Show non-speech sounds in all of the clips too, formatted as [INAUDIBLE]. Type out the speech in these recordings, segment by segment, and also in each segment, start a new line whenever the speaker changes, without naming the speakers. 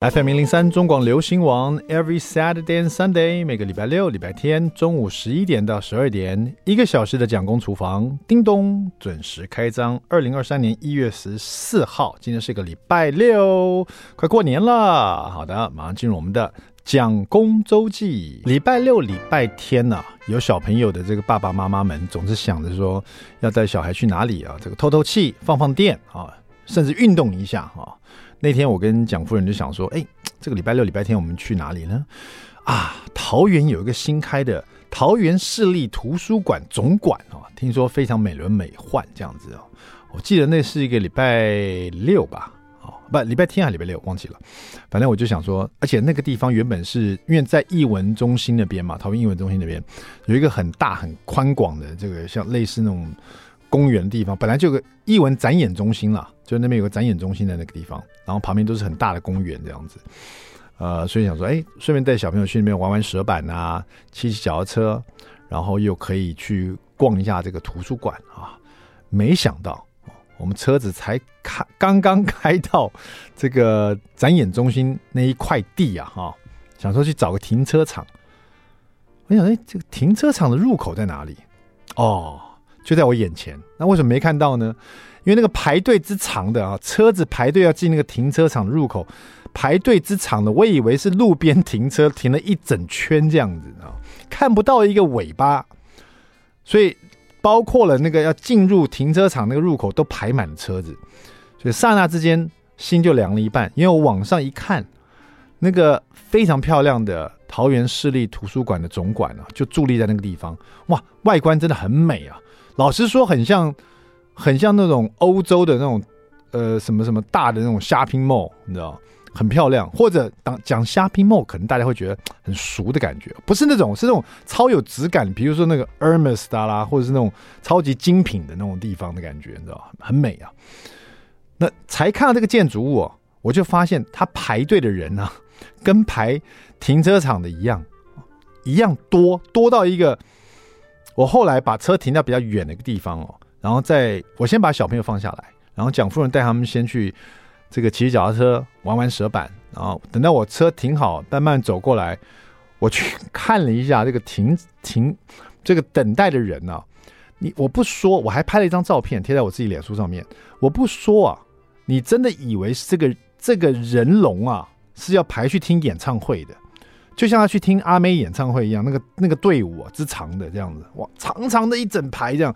FM 零零三中广流行网，Every Saturday and Sunday，每个礼拜六、礼拜天中午十一点到十二点，一个小时的蒋公厨房，叮咚准时开张。二零二三年一月十四号，今天是个礼拜六，快过年了。好的，马上进入我们的蒋公周记。礼拜六、礼拜天呢、有小朋友的这个爸爸妈妈们总是想着说，要带小孩去哪里啊？这个透透气、放放电啊，甚至运动一下啊。那天我跟蒋夫人就想说，哎，这个礼拜六、礼拜天我们去哪里呢？啊，桃园有一个新开的桃园市立图书馆总馆啊，听说非常美轮美奂这样子哦。我记得那是一个礼拜六吧，哦，不，礼拜天还礼拜六，忘记了。反正我就想说，而且那个地方原本是因为在艺文中心那边嘛，桃园艺文中心那边有一个很大很宽广的这个像类似那种。公园的地方本来就有个艺文展演中心啦，就那边有个展演中心的那个地方，然后旁边都是很大的公园这样子，呃，所以想说，哎，顺便带小朋友去那边玩玩蛇板啊，骑骑脚踏车，然后又可以去逛一下这个图书馆啊。没想到我们车子才开，刚刚开到这个展演中心那一块地啊，哈，想说去找个停车场，我想，哎，这个停车场的入口在哪里？哦。就在我眼前，那为什么没看到呢？因为那个排队之长的啊，车子排队要进那个停车场入口，排队之长的，我以为是路边停车，停了一整圈这样子啊，看不到一个尾巴，所以包括了那个要进入停车场那个入口都排满了车子，所以刹那之间心就凉了一半，因为我往上一看，那个非常漂亮的桃园市立图书馆的总馆啊，就伫立在那个地方，哇，外观真的很美啊。老实说，很像，很像那种欧洲的那种，呃，什么什么大的那种 shopping mall，你知道，很漂亮。或者当讲 shopping mall，可能大家会觉得很俗的感觉，不是那种，是那种超有质感。比如说那个 Hermes 的啦，或者是那种超级精品的那种地方的感觉，你知道，很美啊。那才看到这个建筑物，我就发现他排队的人呢、啊，跟排停车场的一样，一样多，多到一个。我后来把车停到比较远的一个地方哦，然后再我先把小朋友放下来，然后蒋夫人带他们先去这个骑脚踏车玩玩蛇板，然后等到我车停好，慢慢走过来，我去看了一下这个停停这个等待的人呢、啊，你我不说，我还拍了一张照片贴在我自己脸书上面，我不说啊，你真的以为是这个这个人龙啊是要排去听演唱会的。就像他去听阿妹演唱会一样，那个那个队伍啊之长的这样子，哇，长长的一整排这样。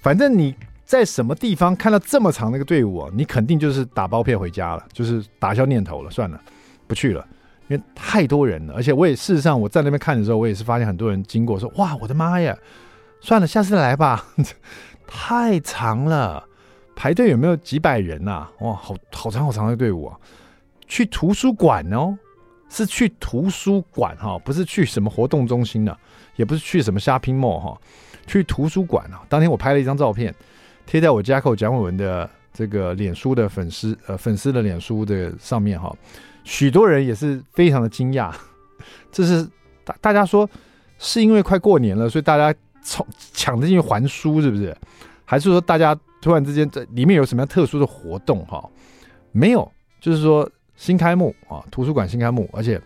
反正你在什么地方看到这么长的一个队伍啊，你肯定就是打包票回家了，就是打消念头了，算了，不去了，因为太多人了。而且我也事实上我在那边看的时候，我也是发现很多人经过说，哇，我的妈呀，算了，下次来吧，太长了，排队有没有几百人呐？哇，好好长好长的队伍啊，去图书馆哦。是去图书馆哈，不是去什么活动中心的，也不是去什么 shopping mall 哈，去图书馆啊。当天我拍了一张照片，贴在我家口蒋伟文的这个脸书的粉丝呃粉丝的脸书的上面哈，许多人也是非常的惊讶。[LAUGHS] 这是大大家说是因为快过年了，所以大家抢抢着进去还书是不是？还是说大家突然之间在里面有什么样特殊的活动哈？没有，就是说。新开幕啊，图书馆新开幕，而且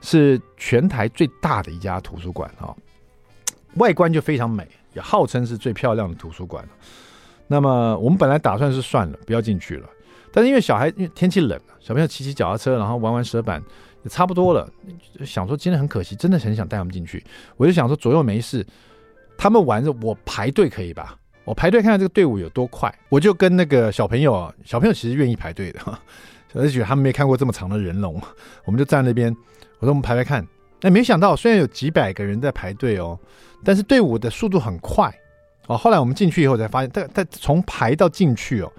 是全台最大的一家图书馆啊，外观就非常美，也号称是最漂亮的图书馆。那么我们本来打算是算了，不要进去了，但是因为小孩因为天气冷，小朋友骑骑脚踏车，然后玩玩蛇板也差不多了，想说今天很可惜，真的很想带他们进去。我就想说左右没事，他们玩着我排队可以吧？我排队看看这个队伍有多快，我就跟那个小朋友，小朋友其实愿意排队的。而且他们没看过这么长的人龙，[LAUGHS] 我们就站那边。我说我们排排看，哎，没想到虽然有几百个人在排队哦，但是队伍的速度很快哦。后来我们进去以后才发现，但但从排到进去哦，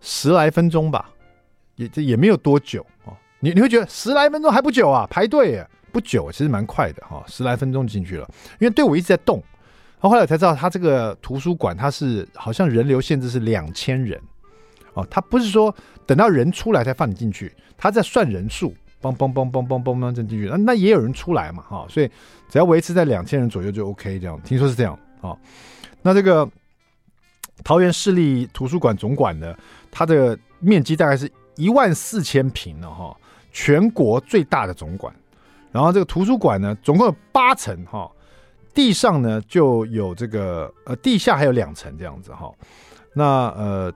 十来分钟吧，也这也没有多久哦。你你会觉得十来分钟还不久啊？排队，不久，其实蛮快的哈，十来分钟进去了，因为队伍一直在动。后后来我才知道，他这个图书馆它是好像人流限制是两千人。哦，他不是说等到人出来才放你进去，他在算人数，嘣嘣嘣嘣嘣嘣嘣就进去，那那也有人出来嘛，哈、所以只要维持在两千人左右就 OK，这样听说是这样啊、哦。那这个桃园市立图书馆总馆呢，它的面积大概是一万四千平了哈，全国最大的总馆。然后这个图书馆呢，总共有八层哈，地上呢就有这个呃，地下还有两层这样子哈。那呃，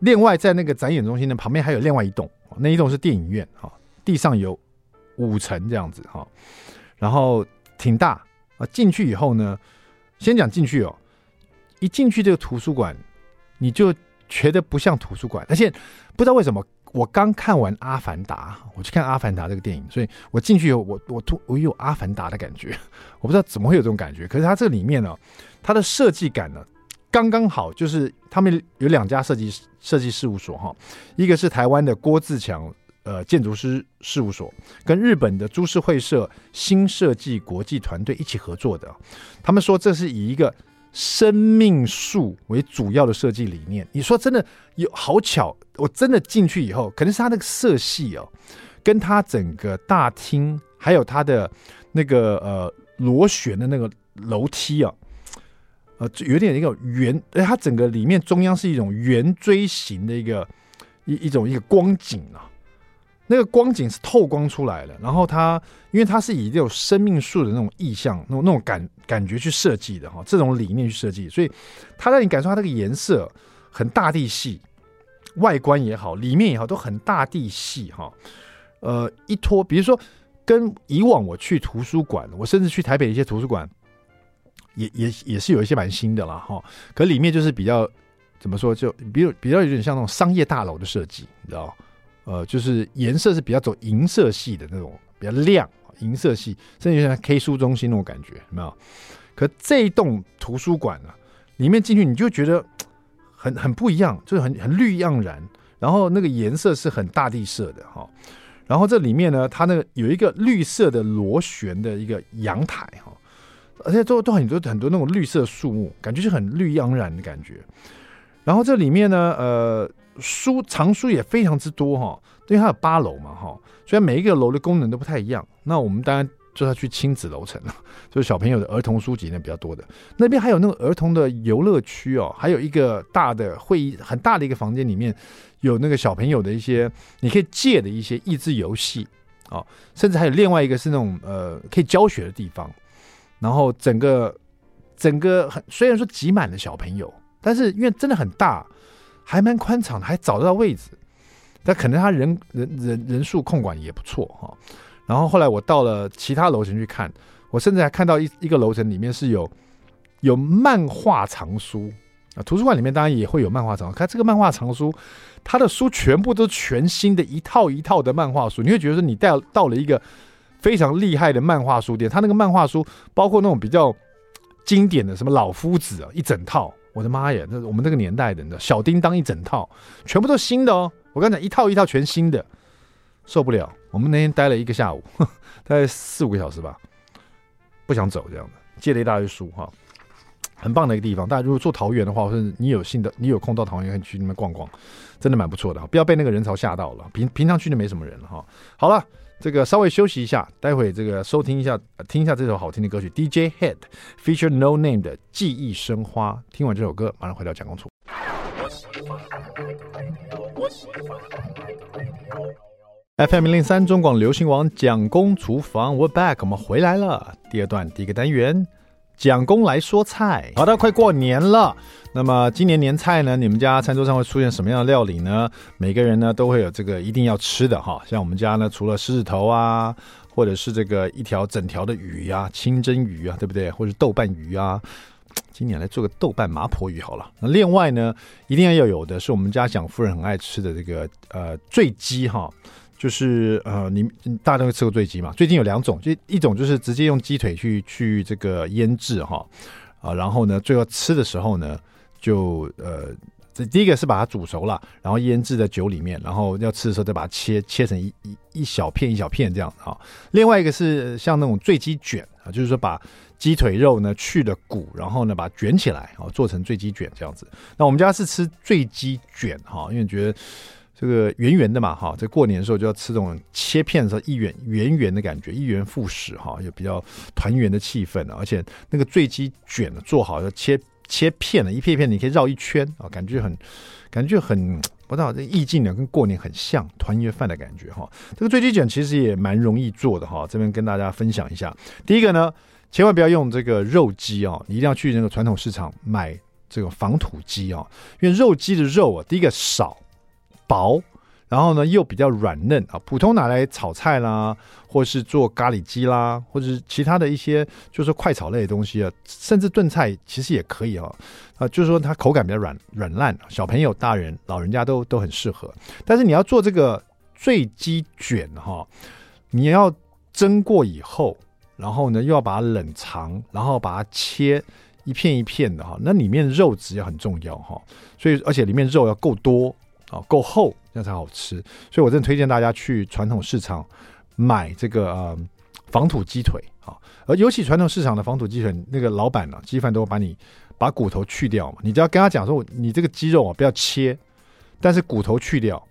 另外在那个展演中心的旁边还有另外一栋，那一栋是电影院哈，地上有五层这样子哈，然后挺大啊。进去以后呢，先讲进去哦，一进去这个图书馆，你就觉得不像图书馆，而且不知道为什么。我刚看完《阿凡达》，我去看《阿凡达》这个电影，所以我进去以后，我我突我有《阿凡达》的感觉，我不知道怎么会有这种感觉。可是它这里面呢，它的设计感呢，刚刚好，就是他们有两家设计设计事务所哈，一个是台湾的郭自强呃建筑师事务所，跟日本的株式会社新设计国际团队一起合作的。他们说这是以一个。生命树为主要的设计理念，你说真的有好巧，我真的进去以后，可能是他那个色系哦，跟他整个大厅，还有他的那个呃螺旋的那个楼梯啊，呃，有点一个圆，哎，它整个里面中央是一种圆锥形的一个一一种一个光景啊。那个光景是透光出来的，然后它因为它是以这种生命树的那种意象、那种那种感感觉去设计的哈，这种理念去设计，所以它让你感受它那个颜色很大地系，外观也好，里面也好，都很大地系哈。呃，一拖，比如说跟以往我去图书馆，我甚至去台北一些图书馆，也也也是有一些蛮新的了哈。可里面就是比较怎么说，就比如比较有点像那种商业大楼的设计，你知道。呃，就是颜色是比较走银色系的那种，比较亮，银色系，甚至像 K 书中心那种感觉，有没有？可这一栋图书馆呢，里面进去你就觉得很很不一样，就是很很绿意盎然，然后那个颜色是很大地色的哈。然后这里面呢，它那个有一个绿色的螺旋的一个阳台哈，而且都都很多很多那种绿色树木，感觉是很绿意盎然的感觉。然后这里面呢，呃。书藏书也非常之多哈，因为它有八楼嘛哈，所以每一个楼的功能都不太一样。那我们当然就要去亲子楼层了，就是小朋友的儿童书籍那比较多的。那边还有那个儿童的游乐区哦，还有一个大的会议，很大的一个房间里面有那个小朋友的一些你可以借的一些益智游戏哦，甚至还有另外一个是那种呃可以教学的地方。然后整个整个很虽然说挤满了小朋友，但是因为真的很大。还蛮宽敞的，还找得到位置，但可能他人人人人数控管也不错哈。然后后来我到了其他楼层去看，我甚至还看到一一个楼层里面是有有漫画藏书啊。图书馆里面当然也会有漫画藏书，看这个漫画藏书，它的书全部都全新的，一套一套的漫画书，你会觉得说你带到了一个非常厉害的漫画书店。他那个漫画书包括那种比较经典的什么老夫子啊，一整套。我的妈呀！那我们这个年代的，你知道小叮当一整套，全部都新的哦。我刚才一套一套全新的，受不了。我们那天待了一个下午，[LAUGHS] 大概四五个小时吧，不想走这样的。借了一大堆书哈，很棒的一个地方。大家如果做桃园的话，或者你有幸的，你有空到桃园可以去那边逛逛，真的蛮不错的。不要被那个人潮吓到了。平平常去就没什么人了哈。好了。这个稍微休息一下，待会这个收听一下，听一下这首好听的歌曲，DJ Head feature No Name 的《记忆生花》。听完这首歌，马上回到蒋公厨。FM 零零三中广流行网蒋公厨房，We're back，我们回来了。第二段第一个单元。蒋公来说菜，好的，快过年了。那么今年年菜呢？你们家餐桌上会出现什么样的料理呢？每个人呢都会有这个一定要吃的哈。像我们家呢，除了狮子头啊，或者是这个一条整条的鱼啊，清蒸鱼啊，对不对？或者豆瓣鱼啊，今年来做个豆瓣麻婆鱼好了。那另外呢，一定要有的是我们家蒋夫人很爱吃的这个呃醉鸡哈。就是呃，你大家都会吃过醉鸡嘛？最近有两种，就一种就是直接用鸡腿去去这个腌制哈啊，然后呢，最后吃的时候呢，就呃，这第一个是把它煮熟了，然后腌制在酒里面，然后要吃的时候再把它切切成一一一小片一小片这样啊。另外一个是像那种醉鸡卷啊，就是说把鸡腿肉呢去了骨，然后呢把它卷起来啊，做成醉鸡卷这样子。那我们家是吃醉鸡卷哈，因为觉得。这个圆圆的嘛，哈，在过年的时候就要吃这种切片的时候一圆圆圆的感觉，一元复始哈，有比较团圆的气氛，而且那个醉鸡卷做好要切切片了，一片一片你可以绕一圈啊，感觉很感觉很不知道这意境呢，跟过年很像，团圆饭的感觉哈。这个醉鸡卷其实也蛮容易做的哈，这边跟大家分享一下。第一个呢，千万不要用这个肉鸡哦，你一定要去那个传统市场买这个仿土鸡哦，因为肉鸡的肉啊，第一个少薄。然后呢，又比较软嫩啊，普通拿来炒菜啦，或是做咖喱鸡啦，或者是其他的一些就是快炒类的东西啊，甚至炖菜其实也可以啊，啊，就是说它口感比较软软烂，小朋友、大人、老人家都都很适合。但是你要做这个醉鸡卷哈，你要蒸过以后，然后呢又要把它冷藏，然后把它切一片一片的哈，那里面肉质也很重要哈，所以而且里面肉要够多。啊，够厚，那才好吃。所以我真的推荐大家去传统市场买这个呃防土鸡腿啊。而尤其传统市场的防土鸡腿，那个老板呢、鸡贩都会把你把骨头去掉嘛。你只要跟他讲说，你这个鸡肉啊不要切，但是骨头去掉。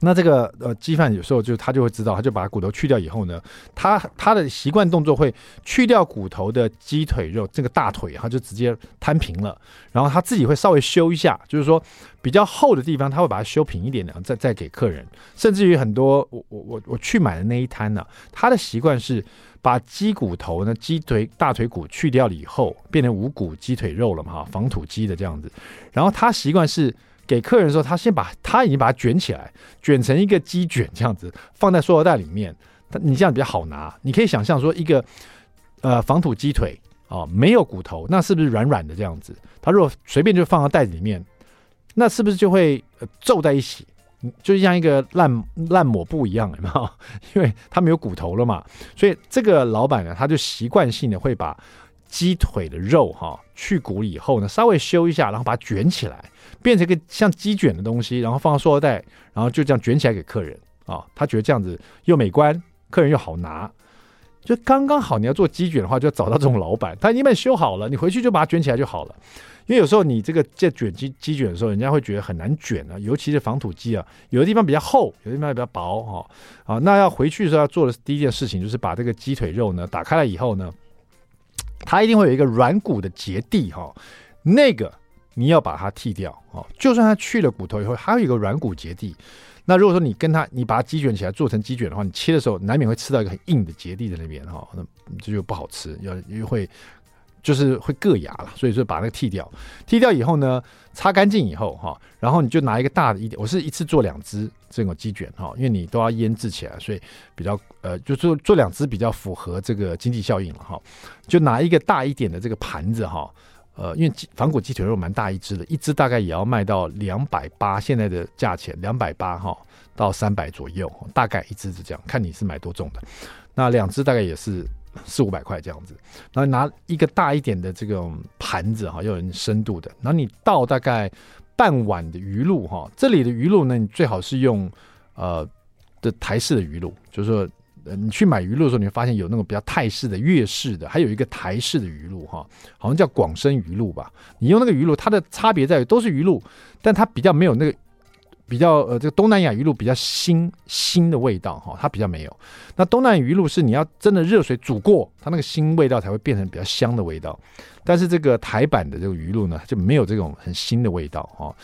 那这个呃鸡饭有时候就他就会知道，他就把骨头去掉以后呢，他他的习惯动作会去掉骨头的鸡腿肉，这个大腿他就直接摊平了，然后他自己会稍微修一下，就是说比较厚的地方他会把它修平一点的，再再给客人。甚至于很多我我我我去买的那一摊呢、他的习惯是把鸡骨头呢鸡腿大腿骨去掉了以后，变成无骨鸡腿肉了嘛哈，仿土鸡的这样子，然后他习惯是。给客人的时候，他先把他已经把它卷起来，卷成一个鸡卷这样子，放在塑料袋里面。你这样比较好拿。你可以想象说，一个呃防土鸡腿哦，没有骨头，那是不是软软的这样子？他如果随便就放到袋子里面，那是不是就会皱在一起？就像一个烂烂抹布一样，有没有？[LAUGHS] 因为它没有骨头了嘛。所以这个老板呢，他就习惯性的会把鸡腿的肉哈、去骨以后呢，稍微修一下，然后把它卷起来。变成一个像鸡卷的东西，然后放到塑料袋，然后就这样卷起来给客人啊、他觉得这样子又美观，客人又好拿，就刚刚好。你要做鸡卷的话，就要找到这种老板，他已经把你修好了，你回去就把它卷起来就好了。因为有时候你这个在卷鸡鸡卷的时候，人家会觉得很难卷啊，尤其是防土鸡啊，有的地方比较厚，有的地方比较薄哈啊。那要回去的时候要做的第一件事情，就是把这个鸡腿肉呢打开来以后呢，它一定会有一个软骨的结缔哈，那个。你要把它剃掉哦，就算它去了骨头以后，还有一个软骨结缔。那如果说你跟它，你把它鸡卷起来做成鸡卷的话，你切的时候难免会吃到一个很硬的结缔在那边哈，那这就不好吃，要又会就是会硌牙了。所以说把那个剃掉，剃掉以后呢，擦干净以后哈，然后你就拿一个大的一点，我是一次做两只这种鸡卷哈，因为你都要腌制起来，所以比较呃，就做做两只比较符合这个经济效应了哈。就拿一个大一点的这个盘子哈。呃，因为仿古鸡腿肉蛮大一只的，一只大概也要卖到两百八，现在的价钱两百八哈到三百左右，大概一只是这样，看你是买多重的。那两只大概也是四五百块这样子。然后拿一个大一点的这种盘子哈，要有深度的。然后你倒大概半碗的鱼露哈，这里的鱼露呢，你最好是用呃的台式的鱼露，就是说。你去买鱼露的时候，你会发现有那种比较泰式的、粤式的，还有一个台式的鱼露，哈，好像叫广生鱼露吧。你用那个鱼露，它的差别在于都是鱼露，但它比较没有那个比较呃，这个东南亚鱼露比较腥腥的味道，哈，它比较没有。那东南亚鱼露是你要真的热水煮过，它那个腥味道才会变成比较香的味道。但是这个台版的这个鱼露呢，就没有这种很腥的味道，哈。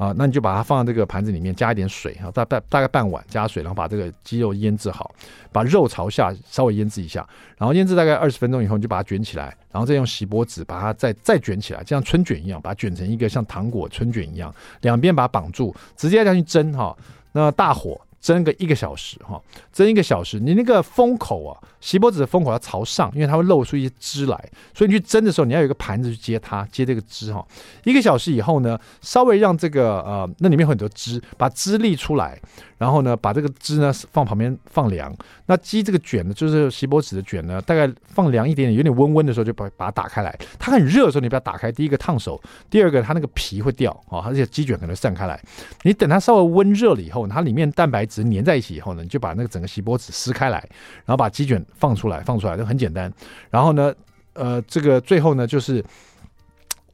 啊，那你就把它放在这个盘子里面，加一点水哈，大半大概半碗加水，然后把这个鸡肉腌制好，把肉朝下稍微腌制一下，然后腌制大概二十分钟以后，你就把它卷起来，然后再用锡箔纸把它再再卷起来，就像春卷一样，把它卷成一个像糖果春卷一样，两边把它绑住，直接这样去蒸哈，那大火。蒸个一个小时哈，蒸一个小时，你那个封口啊，锡箔纸的封口要朝上，因为它会露出一些汁来，所以你去蒸的时候，你要有一个盘子去接它，接这个汁哈。一个小时以后呢，稍微让这个呃，那里面很多汁，把汁沥出来。然后呢，把这个汁呢放旁边放凉。那鸡这个卷呢，就是锡箔纸的卷呢，大概放凉一点点，有点温温的时候，就把把它打开来。它很热的时候，你不要打开。第一个烫手，第二个它那个皮会掉啊，而且鸡卷可能散开来。你等它稍微温热了以后，它里面蛋白质粘在一起以后呢，你就把那个整个锡箔纸撕开来，然后把鸡卷放出来，放出来就很简单。然后呢，呃，这个最后呢，就是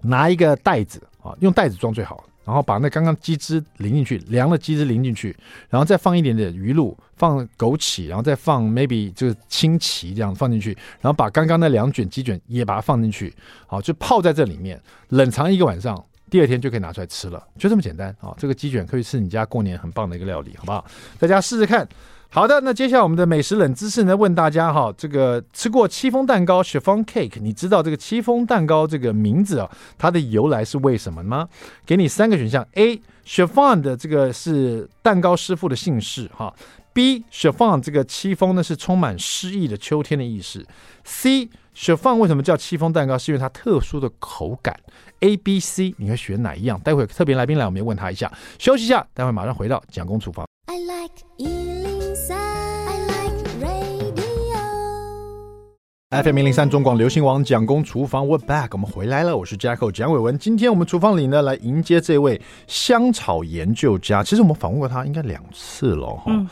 拿一个袋子啊，用袋子装最好。然后把那刚刚鸡汁淋进去，凉的鸡汁淋进去，然后再放一点点鱼露，放枸杞，然后再放 maybe 就是青奇这样放进去，然后把刚刚那两卷鸡卷也把它放进去，好，就泡在这里面，冷藏一个晚上，第二天就可以拿出来吃了，就这么简单啊！这个鸡卷可以是你家过年很棒的一个料理，好不好？大家试试看。好的，那接下来我们的美食冷知识呢？问大家哈，这个吃过戚风蛋糕 （chiffon cake），你知道这个戚风蛋糕这个名字啊，它的由来是为什么吗？给你三个选项：A. chiffon 的这个是蛋糕师傅的姓氏哈；B. chiffon 这个戚风呢是充满诗意的秋天的意思；C. chiffon 为什么叫戚风蛋糕？是因为它特殊的口感。A、B、C，你会选哪一样？待会特别来宾来，我们要问他一下。休息一下，待会马上回到蒋公厨房。I like FM 零零三中广流行网蒋公厨房，We're back，我们回来了。我是 Jacko 蒋伟文。今天我们厨房里呢，来迎接这位香草研究家。其实我们访问过他应该两次了哈。嗯。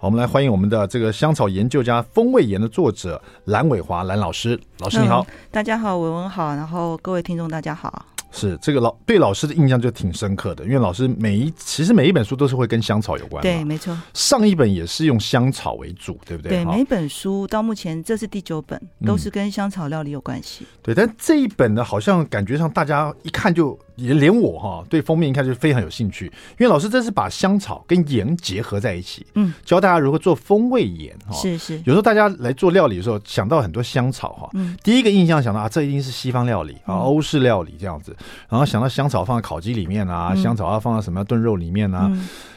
好，我们来欢迎我们的这个香草研究家、风味盐的作者蓝伟华蓝老师。老师你好。嗯，
大家好，伟文好，然后各位听众大家好。
是这个老对老师的印象就挺深刻的，因为老师每一其实每一本书都是会跟香草有关的。
对，没错。
上一本也是用香草为主，对不对？
对，每一本书到目前这是第九本，都是跟香草料理有关系。
嗯。对，但这一本呢，好像感觉上大家一看就。也连我哈对封面一看就非常有兴趣，因为老师这是把香草跟盐结合在一起，嗯，教大家如何做风味盐哈。
是是，
有时候大家来做料理的时候想到很多香草哈，嗯，第一个印象想到啊，这一定是西方料理啊，欧式料理这样子，然后想到香草放在烤鸡里面啊，香草要放在什么炖肉里面啊。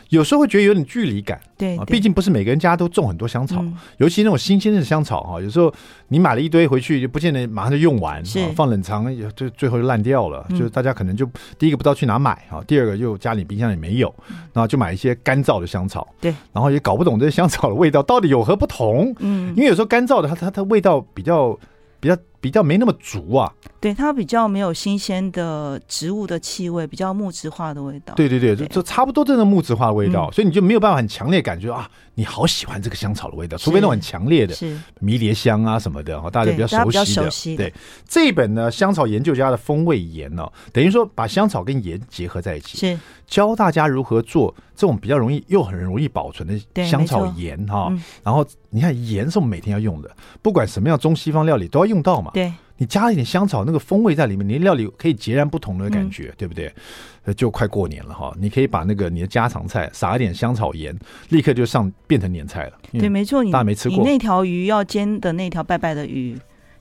有时候会觉得有点距离感，
对，
啊，毕竟不是每个人家都种很多香草，尤其那种新鲜的香草哈，有时候你买了一堆回去，就不见得马上就用完，放冷藏就最后就烂掉了，就是大家可能就第一个不知道去哪买啊，第二个又家里冰箱里没有，然后就买一些干燥的香草，
对，
然后也搞不懂这些香草的味道到底有何不同，嗯，因为有时候干燥的它它它味道比较比较比较没那么足啊。
对，它比较没有新鲜的植物的气味，比较木质化的味道。
对对对，就就差不多这种木质化的味道，嗯、所以你就没有办法很强烈感觉啊，你好喜欢这个香草的味道，除非那种很强烈的是迷迭香啊什么的哈，大家比较熟悉的。熟悉的对，这一本呢，香草研究家的风味盐呢、哦，等于说把香草跟盐结合在一起，是教大家如何做这种比较容易又很容易保存的香草盐哈。嗯、然后你看盐是我们每天要用的，不管什么样中西方料理都要用到嘛。对。你加了一点香草，那个风味在里面，你的料理可以截然不同的感觉，嗯、对不对？就快过年了哈，你可以把那个你的家常菜撒一点香草盐，立刻就上变成年菜了。
对，没错，你
大家没吃过，
你那条鱼要煎的那条拜拜的鱼。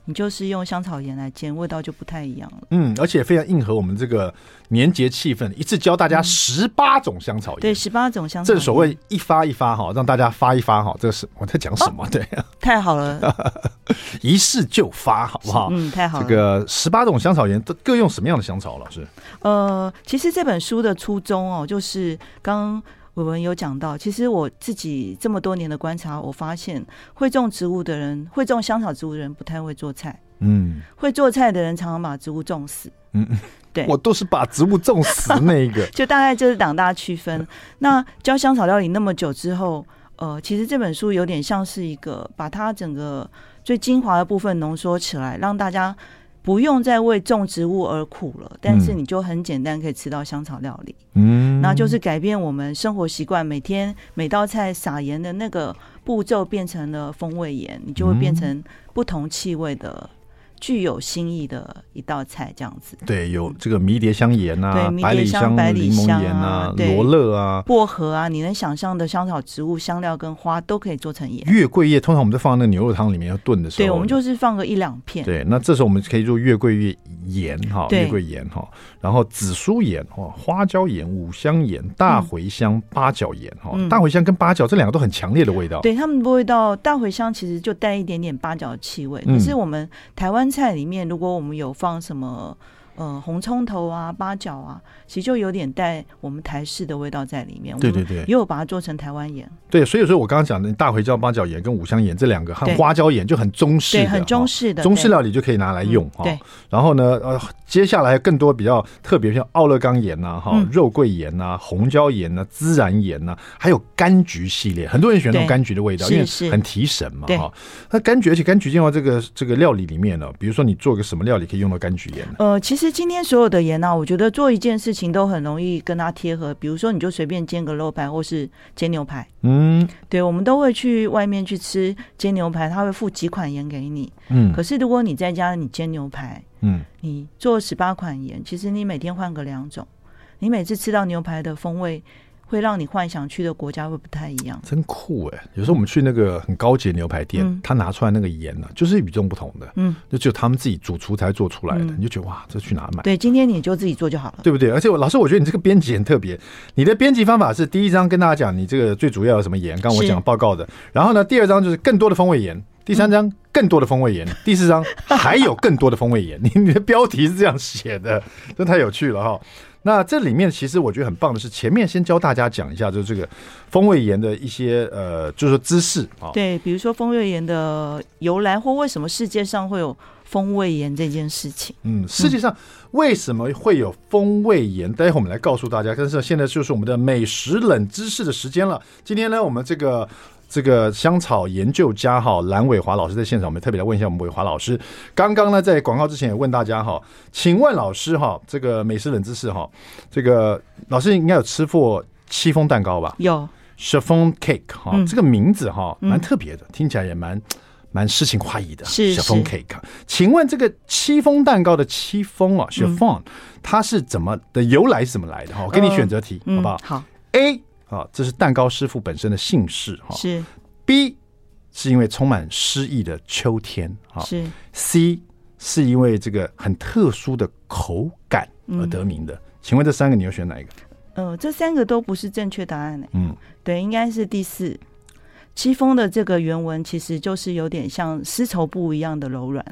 你就是用香草盐来煎，味道就不太一样了。
嗯，而且非常应和我们这个年节气氛，一次教大家十八种香草盐。
对，十八种香草盐。
正所谓一发一发哈，让大家发一发哈。这个是我在讲什么？对，[LAUGHS]
太好了，[LAUGHS]
一试就发，好不好？
嗯，太好了。
这个十八种香草盐都各用什么样的香草？老师？
呃，其实这本书的初衷哦，就是刚。伟文有讲到，其实我自己这么多年的观察，我发现会种植物的人，会种香草植物的人不太会做菜。嗯，会做菜的人常常把植物种死。嗯嗯，对，
我都是把植物种死那一个。[LAUGHS]
就大概就是两大区分。那教香草料理那么久之后，呃，其实这本书有点像是一个把它整个最精华的部分浓缩起来，让大家。不用再为种植物而苦了，但是你就很简单可以吃到香草料理。嗯，那就是改变我们生活习惯，每天每道菜撒盐的那个步骤变成了风味盐，你就会变成不同气味的。具有新意的一道菜，这样子。
对，有这个迷迭香盐啊，百里香、柠檬盐啊，罗勒啊，
薄荷啊，你能想象的香草植物香料跟花都可以做成盐。
月桂叶通常我们都放在那个牛肉汤里面要炖的时候，
对，我们就是放个一两片。
对，那这时候我们可以做月桂叶盐哈，月桂盐哈，然后紫苏盐哈，花椒盐、五香盐、大茴香、八角盐哈，大茴香跟八角这两个都很强烈的味道。
对，它们的味道，大茴香其实就带一点点八角的气味，可是我们台湾。菜里面，如果我们有放什么？呃，红葱头啊，八角啊，其实就有点带我们台式的味道在里面。
对对对，
也有把它做成台湾盐。
对，所以说我刚刚讲的大茴椒、八角盐跟五香盐这两个，和花椒盐就很中式
很中式的，
中式料理就可以拿来用哈。
对。
然后呢，呃，接下来更多比较特别，像奥勒冈盐呐，哈，肉桂盐呐，红椒盐呐，孜然盐呐，还有柑橘系列，很多人喜欢那种柑橘的味道，因为很提神嘛，哈。那柑橘，而且柑橘进到这个这个料理里面呢，比如说你做个什么料理可以用到柑橘盐？
呃，其实。实今天所有的盐呢、啊，我觉得做一件事情都很容易跟它贴合。比如说，你就随便煎个肉排，或是煎牛排。嗯，对，我们都会去外面去吃煎牛排，他会付几款盐给你。嗯，可是如果你在家你煎牛排，嗯，你做十八款盐，其实你每天换个两种，你每次吃到牛排的风味。会让你幻想去的国家会不太一样，
真酷哎！有时候我们去那个很高级的牛排店，嗯、他拿出来那个盐呢、啊，就是与众不同的，嗯，就只有他们自己主厨才做出来的，嗯、你就觉得哇，这去哪买？
对，今天你就自己做就好了，
对不对？而且我老师，我觉得你这个编辑很特别，你的编辑方法是第一章跟大家讲你这个最主要有什么盐，刚刚我讲报告的，然后呢，第二章就是更多的风味盐，第三章更多的风味盐，嗯、第四章还有更多的风味盐，你你的标题是这样写的，真太有趣了哈。那这里面其实我觉得很棒的是，前面先教大家讲一下，就是这个风味盐的一些呃，就是说知识啊。
对，比如说风味盐的由来，或为什么世界上会有风味盐这件事情。
嗯，世界上为什么会有风味盐？嗯、待会我们来告诉大家。但是现在就是我们的美食冷知识的时间了。今天呢，我们这个。这个香草研究家哈蓝伟华老师在现场，我们特别来问一下我们伟华老师。刚刚呢，在广告之前也问大家哈，请问老师哈，这个美食冷知识哈，这个老师应该有吃过戚风蛋糕吧？
有
，chiffon cake 哈，这个名字哈蛮特别的，听起来也蛮蛮诗情画意的。
是
chiffon cake，请问这个戚风蛋糕的戚风啊，chiffon，它是怎么的由来是怎么来的哈？我给你选择题，好不好？
好
，A。啊，这是蛋糕师傅本身的姓氏哈。
是
B，是因为充满诗意的秋天哈。
是
C，是因为这个很特殊的口感而得名的。请问这三个你要选哪一个？
呃，这三个都不是正确答案呢。嗯，对，应该是第四。戚风的这个原文其实就是有点像丝绸布一样的柔软，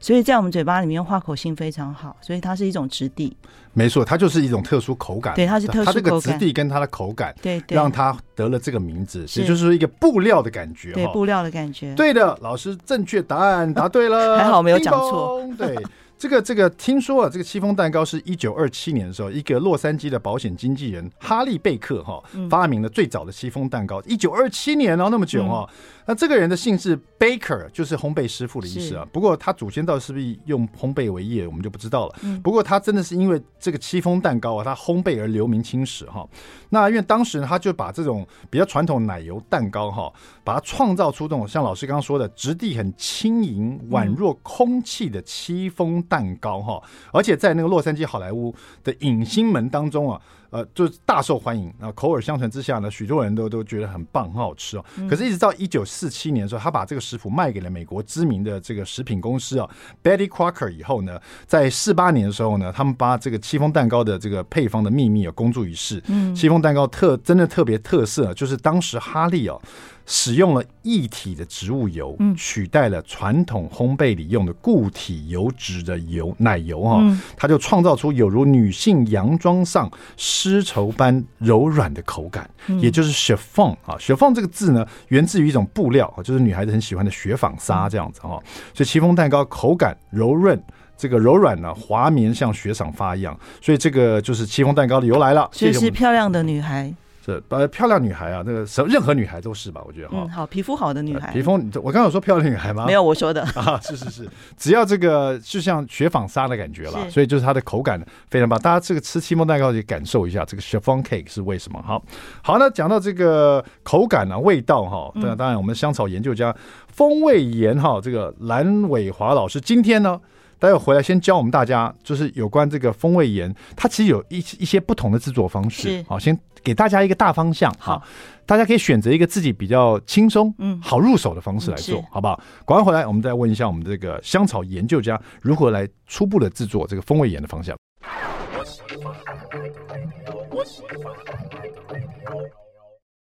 所以在我们嘴巴里面化口性非常好，所以它是一种质地。
没错，它就是一种特殊口感。
对，它是特殊口感。它
这个质地跟它的口感，
对，对，
让它得了这个名字，也就是说一个布料的感觉。
对，布料的感觉。
对的，老师正确答案答对了，[LAUGHS]
还好没有讲错。
对。这个这个，听说啊，这个戚风蛋糕是一九二七年的时候，一个洛杉矶的保险经纪人哈利贝克哈、哦、发明了最早的戚风蛋糕。一九二七年哦，那么久哦。嗯、那这个人的姓是 Baker，就是烘焙师傅的意思啊。不过他祖先到底是不是用烘焙为业，我们就不知道了。嗯、不过他真的是因为这个戚风蛋糕啊，他烘焙而留名青史哈、哦。那因为当时呢，他就把这种比较传统奶油蛋糕哈、哦，把它创造出这种像老师刚刚说的质地很轻盈、宛若空气的戚风。蛋糕哈，而且在那个洛杉矶好莱坞的影星们当中啊，呃，就是大受欢迎啊，口耳相传之下呢，许多人都都觉得很棒，很好吃哦。可是，一直到一九四七年的时候，他把这个食谱卖给了美国知名的这个食品公司啊，Betty Crocker 以后呢，在四八年的时候呢，他们把这个戚风蛋糕的这个配方的秘密啊公诸于世。嗯，戚风蛋糕特真的特别特色，就是当时哈利哦。使用了液体的植物油，取代了传统烘焙里用的固体油脂的油奶油哈，它就创造出有如女性洋装上丝绸般柔软的口感，也就是 chiffon 啊，chiffon 这个字呢，源自于一种布料，就是女孩子很喜欢的雪纺纱这样子哈，所以戚风蛋糕口感柔润，这个柔软呢滑绵像雪纺纱一样，所以这个就是戚风蛋糕的由来了。
这是漂亮的女孩。
呃，漂亮女孩啊，那个什任何女孩都是吧？我觉得哈、
嗯，好皮肤好的女孩，
皮肤我刚刚有说漂亮女孩吗？
没有，我说的 [LAUGHS]
啊，是是是，只要这个就像雪纺纱的感觉了，所以就是它的口感非常棒。大家这个吃戚风蛋糕，也感受一下这个 chiffon cake 是为什么？好，好，那讲到这个口感啊，味道哈，当然当然，我们香草研究家风味盐哈，这个蓝伟华老师今天呢。待会回来先教我们大家，就是有关这个风味盐，它其实有一一些不同的制作方式。好，先给大家一个大方向。好，大家可以选择一个自己比较轻松、嗯，好入手的方式来做，嗯、好不好？广告回来，我们再问一下我们这个香草研究家如何来初步的制作这个风味盐的方向。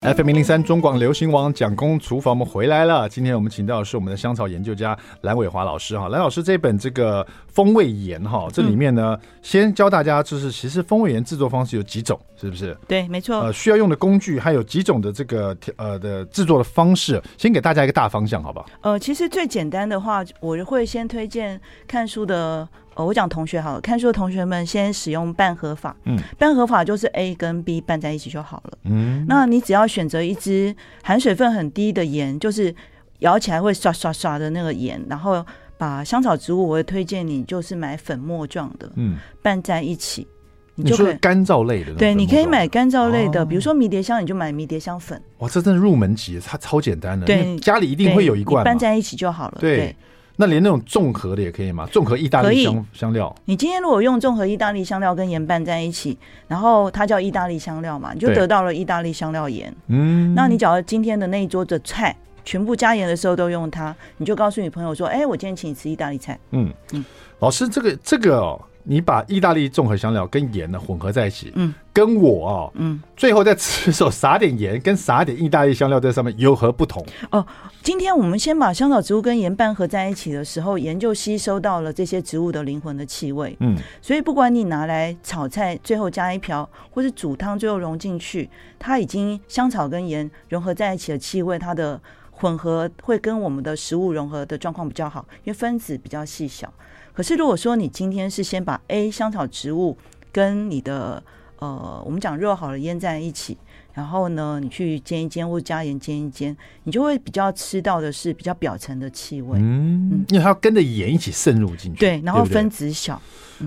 FM 零零三中广流行网蒋公厨房，我们回来了。今天我们请到的是我们的香草研究家蓝伟华老师哈，蓝老师这本这个风味盐哈，这里面呢，先教大家就是其实风味盐制作方式有几种，是不是？
对，没错。呃，需
要用的工具还有几种的这个呃的制作的方式，先给大家一个大方向，好不好？
呃，其实最简单的话，我会先推荐看书的。哦，我讲同学好了，看书的同学们先使用拌合法。嗯，拌合法就是 A 跟 B 拌在一起就好了。嗯，那你只要选择一支含水分很低的盐，就是摇起来会刷刷刷的那个盐，然后把香草植物，我会推荐你就是买粉末状的，
嗯，
拌在一起，
你就可以干燥类的，
对，你可以买干燥类的，比如说迷迭香，你就买迷迭香粉。
哇，这真的入门级，它超简单的，对，家里一定会有一罐，
拌在一起就好了。对，
那连那种综合的也可以吗？综合意大利香香料，
你今天如果用综合意大利香料跟盐拌在一起，然后它叫意大利香料嘛，你就得到了意大利香料盐。嗯，那你假如今天的那一桌的菜。全部加盐的时候都用它，你就告诉你朋友说：“哎、欸，我今天请你吃意大利菜。”嗯
嗯，老师，这个这个哦，你把意大利综合香料跟盐呢混合在一起，嗯，跟我哦，嗯，最后在吃的时候撒点盐，跟撒点意大利香料在上面有何不同？
哦，今天我们先把香草植物跟盐拌合在一起的时候，盐就吸收到了这些植物的灵魂的气味，嗯，所以不管你拿来炒菜，最后加一瓢，或是煮汤，最后融进去，它已经香草跟盐融合在一起的气味，它的。混合会跟我们的食物融合的状况比较好，因为分子比较细小。可是如果说你今天是先把 A 香草植物跟你的呃，我们讲热好了腌在一起。然后呢，你去煎一煎或加盐煎一煎，你就会比较吃到的是比较表层的气味。嗯，
因为它要跟着盐一起渗入进去。
对，然后分子小。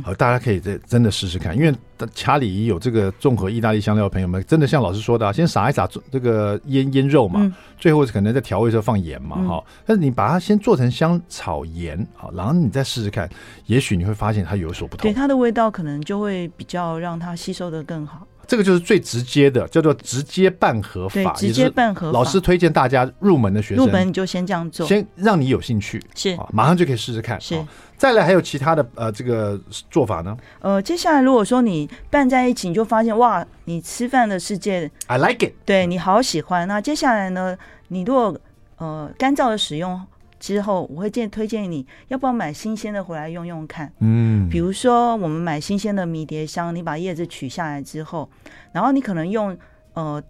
好、嗯，大家可以这真的试试看，因为家里有这个综合意大利香料的朋友们，真的像老师说的、啊，先撒一撒这个腌腌肉嘛，嗯、最后可能在调味的时候放盐嘛，哈、嗯。但是你把它先做成香草盐，好，然后你再试试看，也许你会发现它有所不同。
对，它的味道可能就会比较让它吸收的更好。
这个就是最直接的，叫做直接拌合法。
直接拌合法。
老师推荐大家入门的学生，
入门你就先这样做，
先让你有兴趣，
是，
马上就可以试试看。是，再来还有其他的呃这个做法呢？
呃，接下来如果说你拌在一起，你就发现哇，你吃饭的世界
，I like it，
对你好喜欢。那接下来呢，你如果呃干燥的使用。之后我会建推荐你要不要买新鲜的回来用用看，嗯，比如说我们买新鲜的迷迭香，你把叶子取下来之后，然后你可能用呃。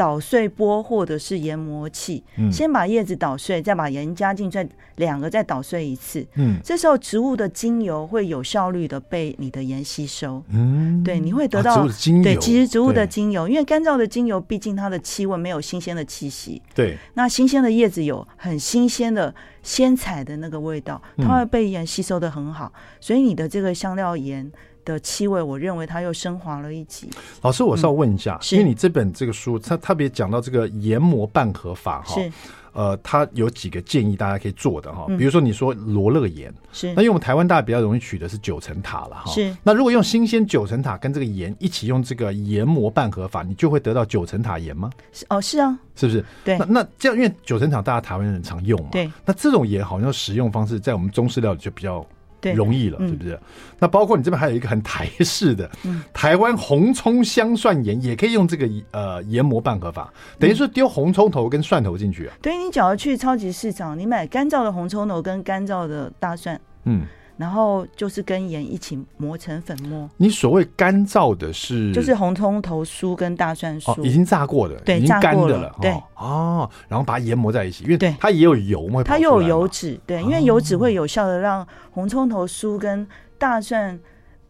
捣碎钵或者是研磨器，嗯，先把叶子捣碎，再把盐加进，去两个再捣碎一次，嗯，这时候植物的精油会有效率的被你的盐吸收，嗯，对，你会得到、啊、对，其实植物的精油，因为干燥的精油毕竟它的气味没有新鲜的气息，
对，
那新鲜的叶子有很新鲜的鲜采的那个味道，它会被盐吸收的很好，所以你的这个香料盐。的气味，我认为它又升华了一级。
老师，我是要问一下，嗯、因为你这本这个书，它特别讲到这个研磨拌合法哈，是呃，它有几个建议大家可以做的哈，比如说你说罗勒盐是，那因为我们台湾大家比较容易取的是九层塔了哈，是。那如果用新鲜九层塔跟这个盐一起用这个研磨拌合法，你就会得到九层塔盐吗？
是哦，是啊，
是不是？
对。
那那这样，因为九层塔大家台湾人常用嘛，对。那这种盐好像使用方式在我们中式料理就比较。对，容易了，是不是？嗯、那包括你这边还有一个很台式的，嗯、台湾红葱香蒜盐也可以用这个呃研磨拌合法，等于说丢红葱头跟蒜头进去啊。
对，你只要去超级市场，你买干燥的红葱头跟干燥的大蒜，嗯。然后就是跟盐一起磨成粉末。
你所谓干燥的是，
就是红葱头酥跟大蒜酥，
哦，已经炸过的，
对，
已经干的
了，对，
哦，然后把它研磨在一起，因为它也有油嘛，
它又有油脂，对，因为油脂会有效的让红葱头酥跟大蒜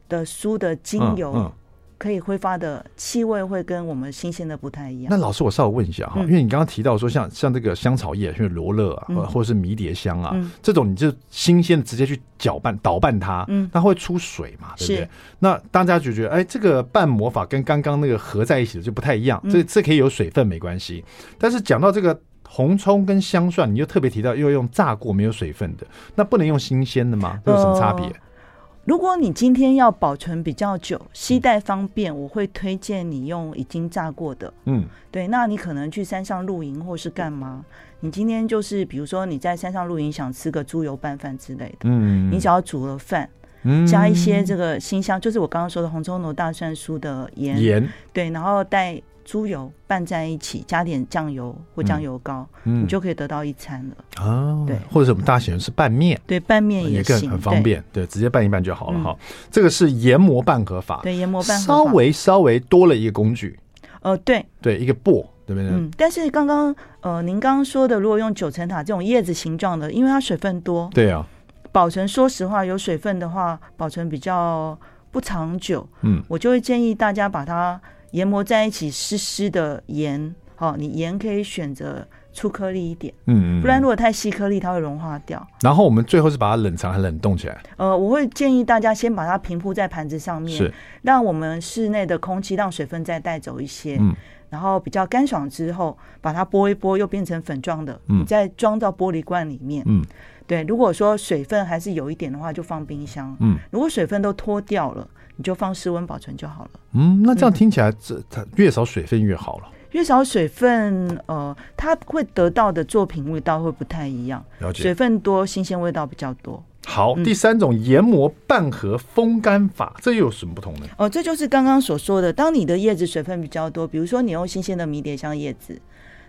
的酥的精油。可以挥发的气味会跟我们新鲜的不太一样。
那老师，我稍微问一下哈，因为你刚刚提到说像像这个香草叶，像罗勒啊，或者是迷迭香啊，这种你就新鲜的直接去搅拌捣拌它，嗯，它会出水嘛，对不对？那大家就觉得，哎，这个拌魔法跟刚刚那个合在一起的就不太一样，这这可以有水分没关系。但是讲到这个红葱跟香蒜，你又特别提到又用炸过没有水分的，那不能用新鲜的吗？有什么差别？
如果你今天要保存比较久，携带方便，我会推荐你用已经炸过的。嗯，对，那你可能去山上露营或是干嘛？你今天就是比如说你在山上露营，想吃个猪油拌饭之类的。嗯，你只要煮了饭，加一些这个辛香，就是我刚刚说的红葱头、大蒜酥的盐。盐。对，然后带。猪油拌在一起，加点酱油或酱油膏，嗯，你就可以得到一餐了。哦，对，或者我们大家喜欢吃拌面，对，拌面也更很方便，对，直接拌一拌就好了哈。这个是研磨拌合法，对，研磨拌合法。稍微稍微多了一个工具，呃，对，对，一个钵，对不对？嗯，但是刚刚呃，您刚刚说的，如果用九层塔这种叶子形状的，因为它水分多，对啊，保存说实话有水分的话，保存比较不长久。嗯，我就会建议大家把它。研磨在一起湿湿的盐，好，你盐可以选择粗颗粒一点，
嗯，嗯，
不然如果太细颗粒，它会融化掉。
然后我们最后是把它冷藏还冷冻起来。
呃，我会建议大家先把它平铺在盘子上面，
是
让我们室内的空气让水分再带走一些，
嗯，
然后比较干爽之后，把它拨一拨，又变成粉状的，
嗯，
你再装到玻璃罐里面，
嗯，
对。如果说水分还是有一点的话，就放冰箱，
嗯。
如果水分都脱掉了，你就放室温保存就好了。
嗯，那这样听起来，这它越少水分越好了。
越少水分，呃，它会得到的作品味道会不太一样。
了解。
水分多，新鲜味道比较多。
好，第三种研磨半盒风干法，这又有什么不同呢？
哦，这就是刚刚所说的，当你的叶子水分比较多，比如说你用新鲜的迷迭香叶子，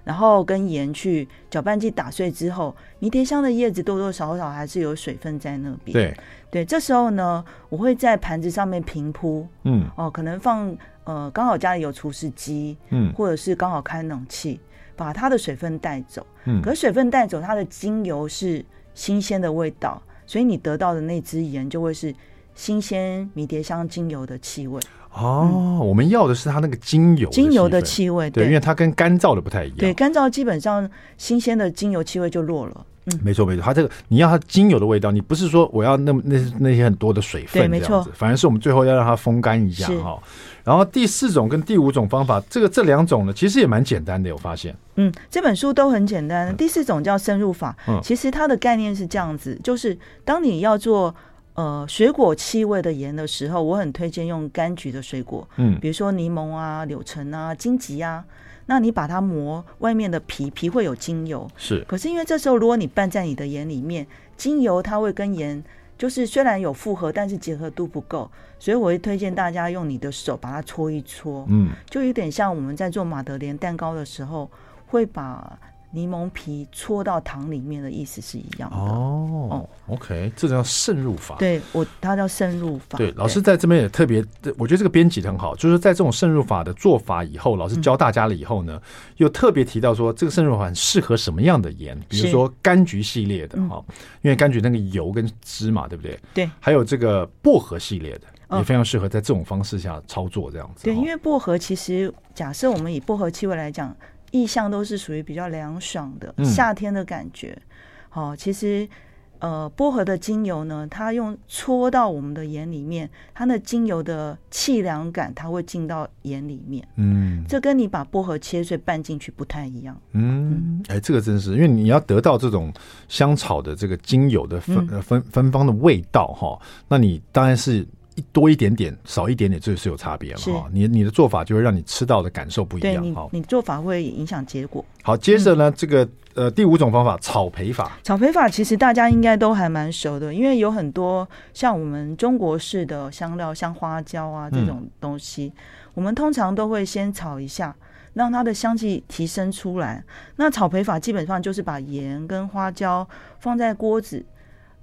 然后跟盐去搅拌机打碎之后，迷迭香的叶子多多少少还是有水分在那边。
对
对，这时候呢，我会在盘子上面平铺，
嗯，
哦，可能放呃，刚好家里有除湿机，
嗯，
或者是刚好开冷气，把它的水分带走。
嗯，
可是水分带走，它的精油是新鲜的味道。所以你得到的那支盐就会是新鲜迷迭香精油的气味
哦、嗯。我们要的是它那个精油
精油的气味，
对，因为它跟干燥的不太一样。
对，干燥基本上新鲜的精油气味就弱了。嗯，
没错没错，它这个你要它精油的味道，你不是说我要那那那些很多的水分，
对，没错，
反而是我们最后要让它风干一下哈。然后第四种跟第五种方法，这个这两种呢，其实也蛮简单的，我发现。
嗯，这本书都很简单。第四种叫深入法，
嗯，
其实它的概念是这样子，就是当你要做呃水果气味的盐的时候，我很推荐用柑橘的水果，
嗯，
比如说柠檬啊、柳橙啊、荆棘啊，那你把它磨外面的皮，皮会有精油，
是。
可是因为这时候如果你拌在你的盐里面，精油它会跟盐。就是虽然有复合，但是结合度不够，所以我会推荐大家用你的手把它搓一搓，
嗯，就
有点像我们在做马德莲蛋糕的时候会把。柠檬皮搓到糖里面的意思是一样的
哦。哦，OK，这叫渗入法。
对我，它叫渗入法。
对，老师在这边也特别，我觉得这个编辑很好，就是在这种渗入法的做法以后，老师教大家了以后呢，嗯、又特别提到说，这个渗入法很适合什么样的盐？比如说柑橘系列的哈、嗯，因为柑橘那个油跟汁嘛，对不对？
对。
还有这个薄荷系列的，也非常适合在这种方式下操作这样子。
对，因为薄荷其实，假设我们以薄荷气味来讲。意象都是属于比较凉爽的夏天的感觉，好、其实呃薄荷的精油呢，它用搓到我们的眼里面，它的精油的气凉感，它会进到眼里面，
嗯，
这跟你把薄荷切碎拌进去不太一样，
嗯，哎、欸，这个真是，因为你要得到这种香草的这个精油的芬芬芬芳的味道哈，那你当然是。一多一点点，少一点点，这是有差别了哈。你你的做法就会让你吃到的感受不一样好。
你做法会影响结果。
好，接着呢，嗯、这个呃第五种方法炒培法。
炒培法其实大家应该都还蛮熟的，因为有很多像我们中国式的香料，像花椒啊这种东西，嗯、我们通常都会先炒一下，让它的香气提升出来。那炒培法基本上就是把盐跟花椒放在锅子。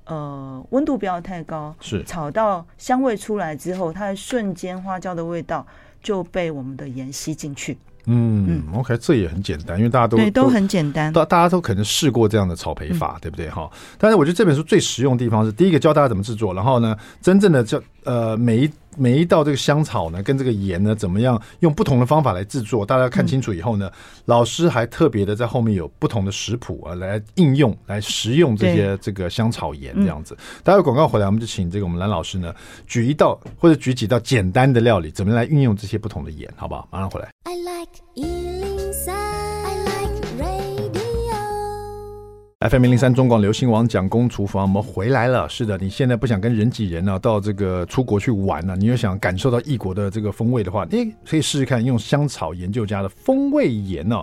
呃，温度不要太高，
是
炒到香味出来之后，它的瞬间花椒的味道就被我们的盐吸进去。
嗯嗯，OK，这也很简单，因为大家都
对都很简单，
大大家都可能试过这样的炒培法，嗯、对不对？哈，但是我觉得这本书最实用的地方是，第一个教大家怎么制作，然后呢，真正的教呃每一。每一道这个香草呢，跟这个盐呢，怎么样用不同的方法来制作？大家看清楚以后呢，嗯、老师还特别的在后面有不同的食谱啊，来应用、来食用这些这个香草盐这样子。待会广告回来，我们就请这个我们蓝老师呢，举一道或者举几道简单的料理，怎么来运用这些不同的盐，好不好？马上回来。I like FM 零零三中广流行网讲公厨房，我们回来了。是的，你现在不想跟人挤人呢，到这个出国去玩呢、你又想感受到异国的这个风味的话，你可以试试看用香草研究家的风味盐呢、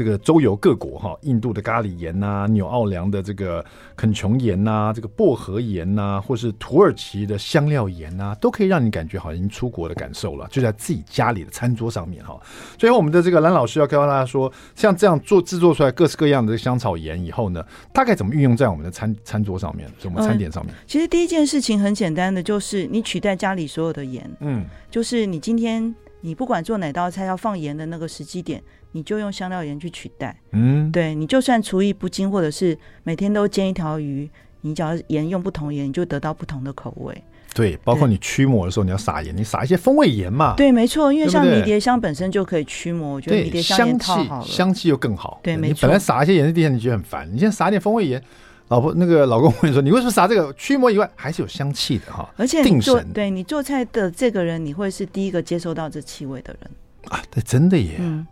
这个周游各国哈，印度的咖喱盐呐、啊，纽奥良的这个肯琼盐呐、啊，这个薄荷盐呐、啊，或是土耳其的香料盐呐、啊，都可以让你感觉好像出国的感受了，就在自己家里的餐桌上面哈。最后，我们的这个蓝老师要告诉大家说，像这样做制作出来各式各样的香草盐以后呢，大概怎么运用在我们的餐餐桌上面，在我们餐点上面、嗯？
其实第一件事情很简单的，就是你取代家里所有的盐，嗯，就是你今天你不管做哪道菜要放盐的那个时机点。你就用香料盐去取代，嗯，对，你就算厨艺不精，或者是每天都煎一条鱼，你只要盐用不同盐，你就得到不同的口味。
对，包括你驱魔的时候，你要撒盐，你撒一些风味盐嘛。
对，没错，因为像迷迭香本身就可以驱魔，我觉得迷迭香也
香气香气又更好。
对，没错。
你本来撒一些盐在地上，你觉得很烦，你现在撒点风味盐。老婆，那个老公会说：“你为什么撒这个驱魔以外还是有香气的哈？
而且你做对你做菜的这个人，你会是第一个接受到这气味的人
啊！对，真的耶。嗯，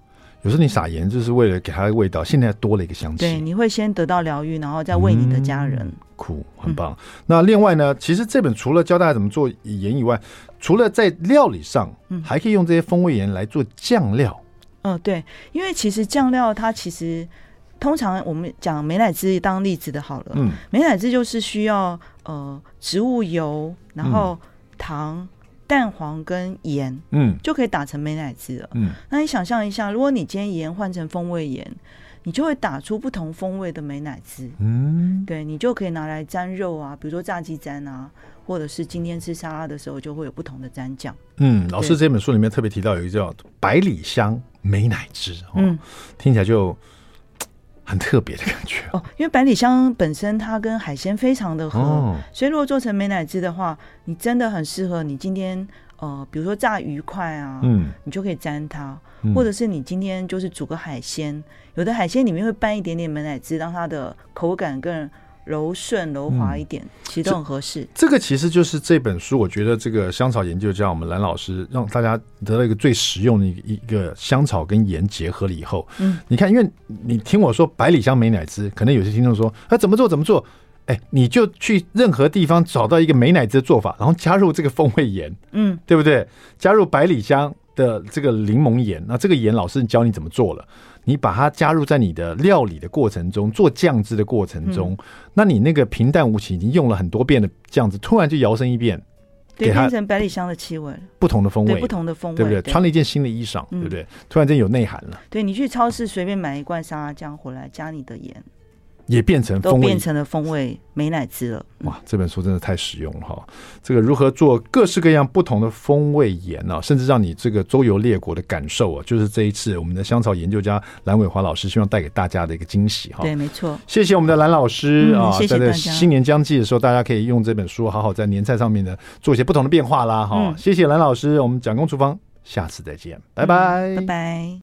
有时候你撒盐就是为了给它的味道，现在多了一个香气。
对，你会先得到疗愈，然后再为你的家人。
酷，很棒。嗯、那另外呢，其实这本除了教大家怎么做盐以外，除了在料理上，嗯，还可以用这些风味盐来做酱料。
嗯，对，因为其实酱料它其实。通常我们讲美乃滋当例子的好了，嗯，美乃滋就是需要呃植物油，然后糖、嗯、蛋黄跟盐，嗯，就可以打成美乃滋了，嗯。那你想象一下，如果你今天盐换成风味盐，你就会打出不同风味的美乃滋，嗯，对，你就可以拿来沾肉啊，比如说炸鸡沾啊，或者是今天吃沙拉的时候就会有不同的蘸酱。嗯，
老师这本书里面特别提到有一个叫百里香美乃滋，嗯，听起来就。很特别的感觉。
哦，因为百里香本身它跟海鲜非常的合，哦，所以如果做成美乃滋的话，你真的很适合你今天呃，比如说炸鱼块啊，嗯，你就可以沾它，嗯，或者是你今天就是煮个海鲜，有的海鲜里面会拌一点点美乃滋，让它的口感更。柔顺柔滑一点，嗯、其实都很合适。
这个其实就是这本书，我觉得这个香草研究家我们蓝老师让大家得到一个最实用的一个一个香草跟盐结合了以后，嗯，你看，因为你听我说百里香美乃滋，可能有些听众说，啊，怎么做怎么做？哎，你就去任何地方找到一个美乃滋的做法，然后加入这个风味盐，嗯，对不对？加入百里香的这个柠檬盐，那这个盐老师教你怎么做了。你把它加入在你的料理的过程中，做酱汁的过程中，嗯，那你那个平淡无奇已经用了很多遍的酱汁，突然就摇身一变，
对，变成百里香的气味，
不同的风味，
不同的风味，
对不对？穿了一件新的衣裳，对不对？突然间有内涵了。
对，你去超市随便买一罐沙拉酱回来，加你的盐。
也变成风味，
都变成了风味美乃滋了。
哇，这本书真的太实用了哈！这个如何做各式各样不同的风味盐啊，甚至让你这个周游列国的感受啊，就是这一次我们的香草研究家蓝伟华老师希望带给大家的一个惊喜哈。
对，没错。谢
谢我们的蓝老师啊！在新年将近的时候，大家可以用这本书好好在年菜上面呢做一些不同的变化啦哈。谢谢蓝老师，我们蒋公厨房下次再见，拜拜，
拜拜。